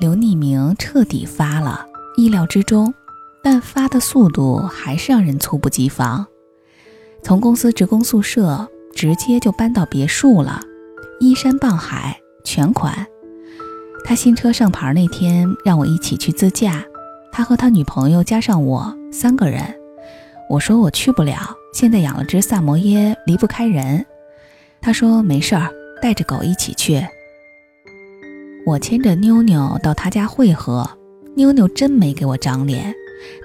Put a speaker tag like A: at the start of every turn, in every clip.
A: 刘匿名彻底发了，意料之中，但发的速度还是让人猝不及防。从公司职工宿舍直接就搬到别墅了，依山傍海，全款。他新车上牌那天让我一起去自驾，他和他女朋友加上我三个人。我说我去不了，现在养了只萨摩耶，离不开人。他说没事儿，带着狗一起去。我牵着妞妞到他家汇合，妞妞真没给我长脸。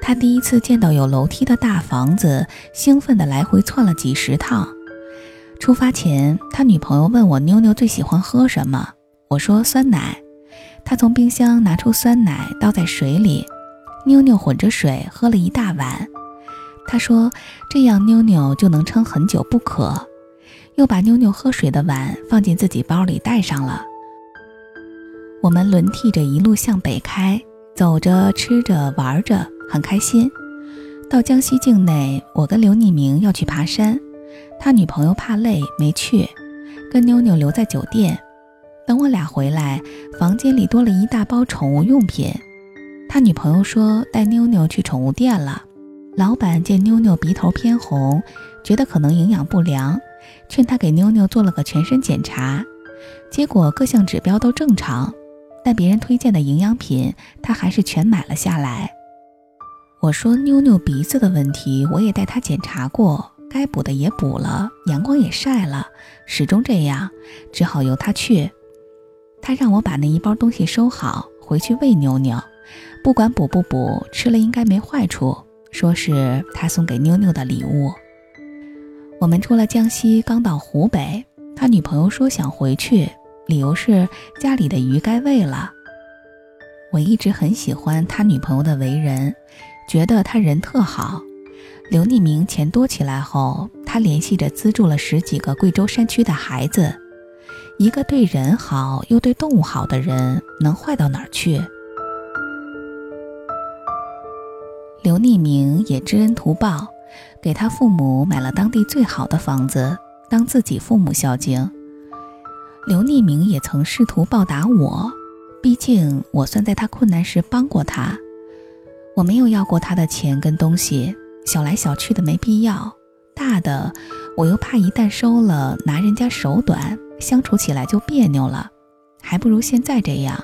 A: 他第一次见到有楼梯的大房子，兴奋地来回窜了几十趟。出发前，他女朋友问我妞妞最喜欢喝什么，我说酸奶。他从冰箱拿出酸奶，倒在水里，妞妞混着水喝了一大碗。他说这样妞妞就能撑很久不渴，又把妞妞喝水的碗放进自己包里带上了。我们轮替着一路向北开，走着吃着玩着。很开心，到江西境内，我跟刘匿名要去爬山，他女朋友怕累没去，跟妞妞留在酒店。等我俩回来，房间里多了一大包宠物用品。他女朋友说带妞妞去宠物店了。老板见妞妞鼻头偏红，觉得可能营养不良，劝他给妞妞做了个全身检查，结果各项指标都正常，但别人推荐的营养品他还是全买了下来。我说妞妞鼻子的问题，我也带她检查过，该补的也补了，阳光也晒了，始终这样，只好由她去。他让我把那一包东西收好，回去喂妞妞，不管补不补，吃了应该没坏处，说是他送给妞妞的礼物。我们出了江西，刚到湖北，他女朋友说想回去，理由是家里的鱼该喂了。我一直很喜欢他女朋友的为人。觉得他人特好，刘匿名钱多起来后，他联系着资助了十几个贵州山区的孩子。一个对人好又对动物好的人，能坏到哪儿去？刘匿名也知恩图报，给他父母买了当地最好的房子，当自己父母孝敬。刘匿名也曾试图报答我，毕竟我算在他困难时帮过他。我没有要过他的钱跟东西，小来小去的没必要。大的，我又怕一旦收了拿人家手短，相处起来就别扭了。还不如现在这样，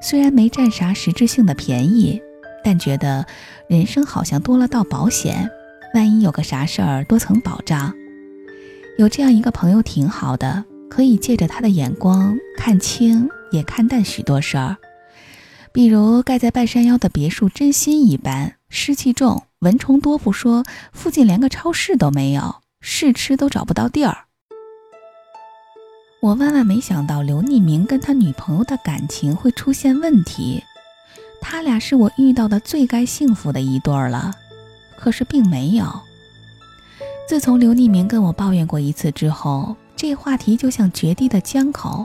A: 虽然没占啥实质性的便宜，但觉得人生好像多了道保险，万一有个啥事儿多层保障。有这样一个朋友挺好的，可以借着他的眼光看清也看淡许多事儿。比如盖在半山腰的别墅，真心一般，湿气重，蚊虫多不说，附近连个超市都没有，试吃都找不到地儿。我万万没想到刘匿名跟他女朋友的感情会出现问题，他俩是我遇到的最该幸福的一对儿了，可是并没有。自从刘匿名跟我抱怨过一次之后，这话题就像决堤的江口，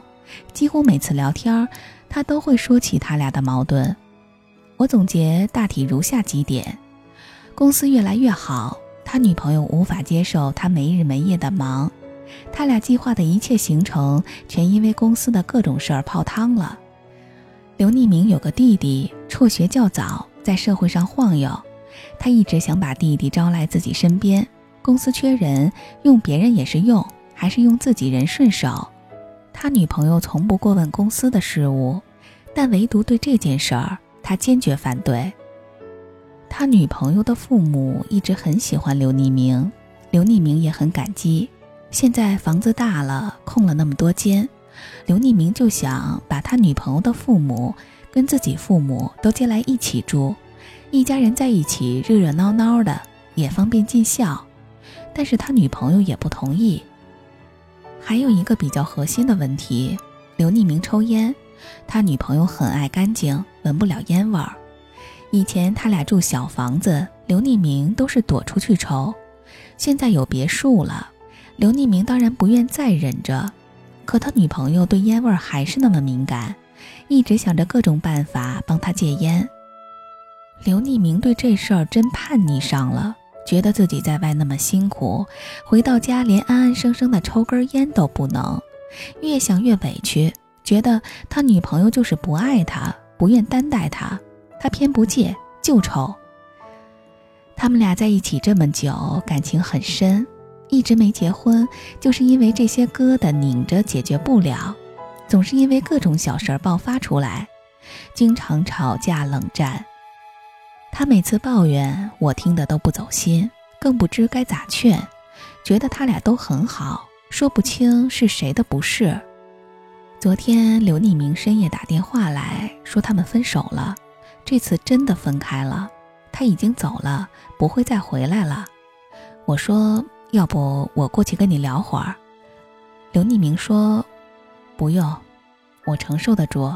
A: 几乎每次聊天。他都会说起他俩的矛盾，我总结大体如下几点：公司越来越好，他女朋友无法接受他没日没夜的忙，他俩计划的一切行程全因为公司的各种事儿泡汤了。刘匿名有个弟弟，辍学较早，在社会上晃悠，他一直想把弟弟招来自己身边，公司缺人，用别人也是用，还是用自己人顺手。他女朋友从不过问公司的事务，但唯独对这件事儿，他坚决反对。他女朋友的父母一直很喜欢刘匿名，刘匿名也很感激。现在房子大了，空了那么多间，刘匿名就想把他女朋友的父母跟自己父母都接来一起住，一家人在一起热热闹闹的，也方便尽孝。但是他女朋友也不同意。还有一个比较核心的问题，刘匿名抽烟，他女朋友很爱干净，闻不了烟味儿。以前他俩住小房子，刘匿名都是躲出去抽。现在有别墅了，刘匿名当然不愿再忍着，可他女朋友对烟味儿还是那么敏感，一直想着各种办法帮他戒烟。刘匿名对这事儿真叛逆上了。觉得自己在外那么辛苦，回到家连安安生生的抽根烟都不能，越想越委屈，觉得他女朋友就是不爱他，不愿担待他，他偏不借，就抽。他们俩在一起这么久，感情很深，一直没结婚，就是因为这些疙瘩拧着解决不了，总是因为各种小事爆发出来，经常吵架冷战。他每次抱怨，我听得都不走心，更不知该咋劝，觉得他俩都很好，说不清是谁的不是。昨天刘匿名深夜打电话来说他们分手了，这次真的分开了，他已经走了，不会再回来了。我说要不我过去跟你聊会儿。刘匿名说不用，我承受得住。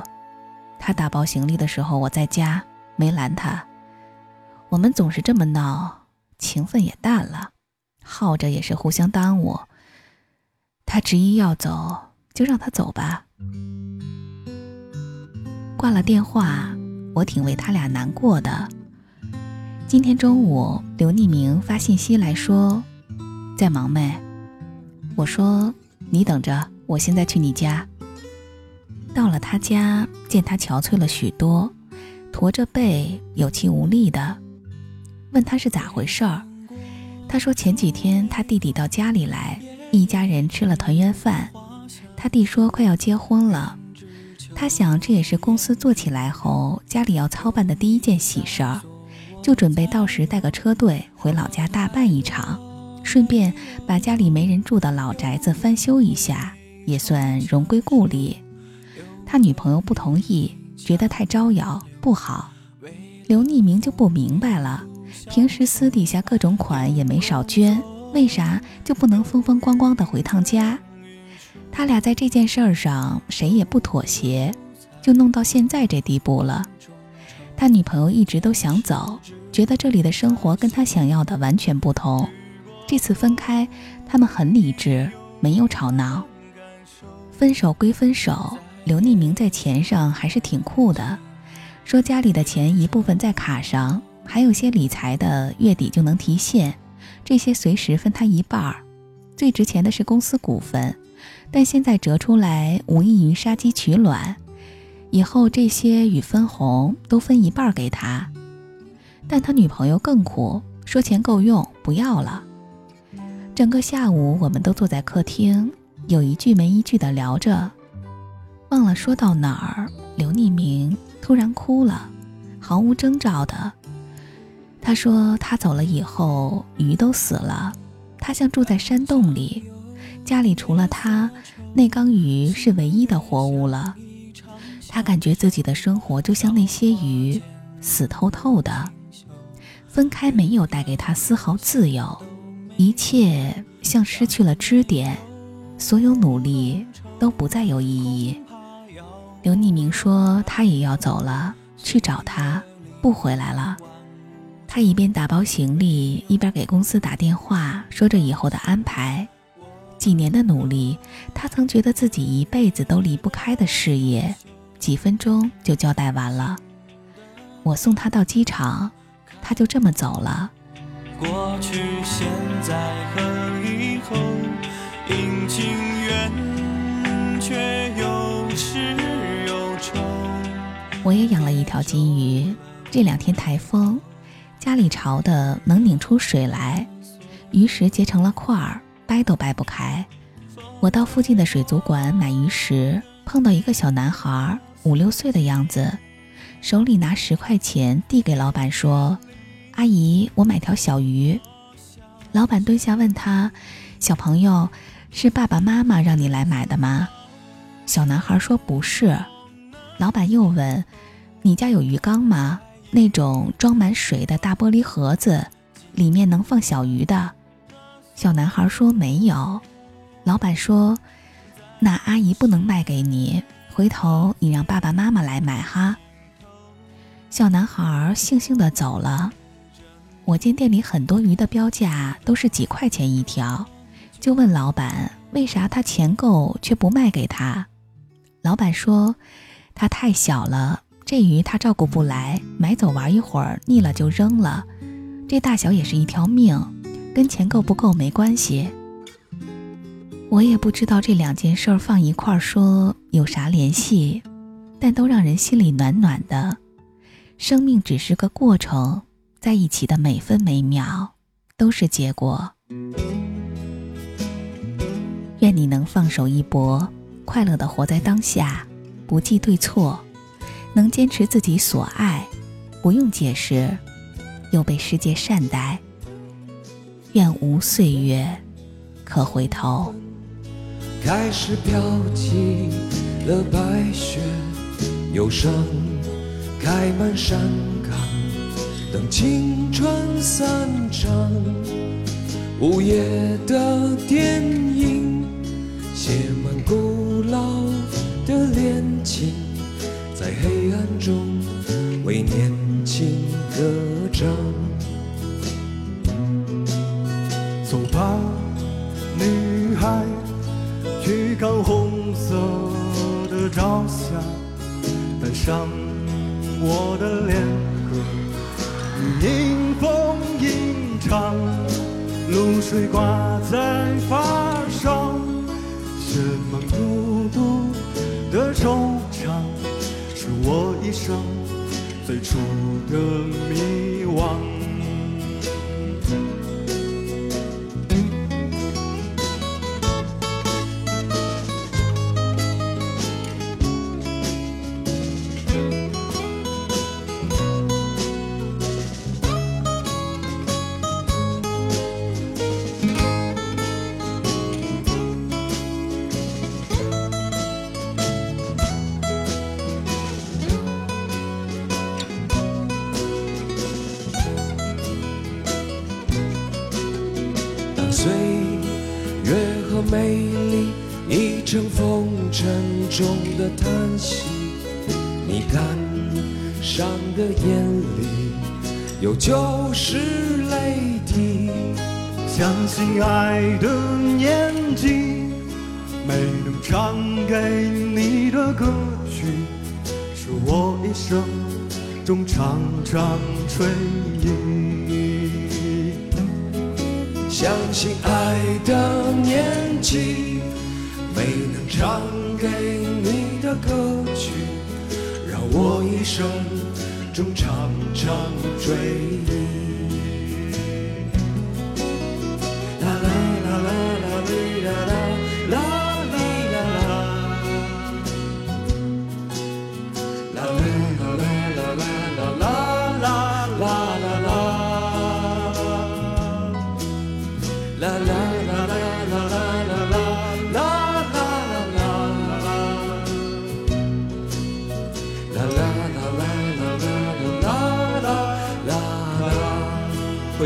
A: 他打包行李的时候我在家，没拦他。我们总是这么闹，情分也淡了，耗着也是互相耽误。他执意要走。就让他走吧。挂了电话，我挺为他俩难过的。今天中午，刘匿名发信息来说：“在忙没？”我说：“你等着，我现在去你家。”到了他家，见他憔悴了许多，驼着背，有气无力的，问他是咋回事儿。他说前几天他弟弟到家里来，一家人吃了团圆饭。他弟说快要结婚了，他想这也是公司做起来后家里要操办的第一件喜事儿，就准备到时带个车队回老家大办一场，顺便把家里没人住的老宅子翻修一下，也算荣归故里。他女朋友不同意，觉得太招摇不好。刘匿名就不明白了，平时私底下各种款也没少捐，为啥就不能风风光光的回趟家？他俩在这件事儿上谁也不妥协，就弄到现在这地步了。他女朋友一直都想走，觉得这里的生活跟他想要的完全不同。这次分开，他们很理智，没有吵闹。分手归分手，刘匿名在钱上还是挺酷的，说家里的钱一部分在卡上，还有些理财的月底就能提现，这些随时分他一半儿。最值钱的是公司股份。但现在折出来无异于杀鸡取卵，以后这些与分红都分一半给他。但他女朋友更苦，说钱够用，不要了。整个下午我们都坐在客厅，有一句没一句的聊着，忘了说到哪儿，刘匿名突然哭了，毫无征兆的。他说他走了以后，鱼都死了，他像住在山洞里。家里除了他，那缸鱼是唯一的活物了。他感觉自己的生活就像那些鱼，死透透的。分开没有带给他丝毫自由，一切像失去了支点，所有努力都不再有意义。刘匿明说他也要走了，去找他，不回来了。他一边打包行李，一边给公司打电话，说着以后的安排。几年的努力，他曾觉得自己一辈子都离不开的事业，几分钟就交代完了。我送他到机场，他就这么走了。过去、现在和以后，阴晴圆缺，有始有终。我也养了一条金鱼，这两天台风，家里潮的能拧出水来，鱼食结成了块儿。掰都掰不开。我到附近的水族馆买鱼食，碰到一个小男孩，五六岁的样子，手里拿十块钱递给老板说：“阿姨，我买条小鱼。”老板蹲下问他：“小朋友，是爸爸妈妈让你来买的吗？”小男孩说：“不是。”老板又问：“你家有鱼缸吗？那种装满水的大玻璃盒子，里面能放小鱼的？”小男孩说：“没有。”老板说：“那阿姨不能卖给你，回头你让爸爸妈妈来买哈。”小男孩悻悻地走了。我见店里很多鱼的标价都是几块钱一条，就问老板：“为啥他钱够却不卖给他？”老板说：“他太小了，这鱼他照顾不来，买走玩一会儿腻了就扔了。这大小也是一条命。”跟钱够不够没关系，我也不知道这两件事儿放一块儿说有啥联系。但都让人心里暖暖的。生命只是个过程，在一起的每分每秒都是结果。愿你能放手一搏，快乐的活在当下，不计对错，能坚持自己所爱，不用解释，又被世界善待。愿无岁月可回头。
B: 开始飘起了白雪，忧伤开满山岗，等青春散场。午夜的电影写满古
C: 露水挂在发梢，什么孤独的惆怅，是我一生最初的迷惘。
B: 你感伤的眼里有旧时泪滴。
C: 相信爱的年纪，没能唱给你的歌曲，是我一生中常常追忆。
B: 相信爱的年纪，手中常常追。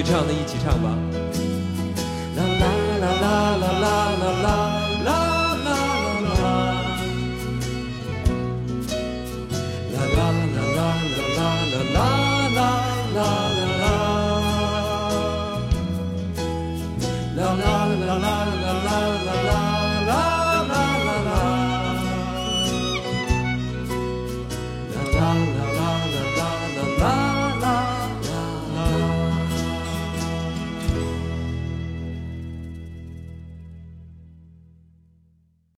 B: 唱的一起唱吧。啦啦啦啦啦啦啦啦啦啦啦，啦啦啦啦啦啦啦啦啦啦。啦啦啦啦啦啦啦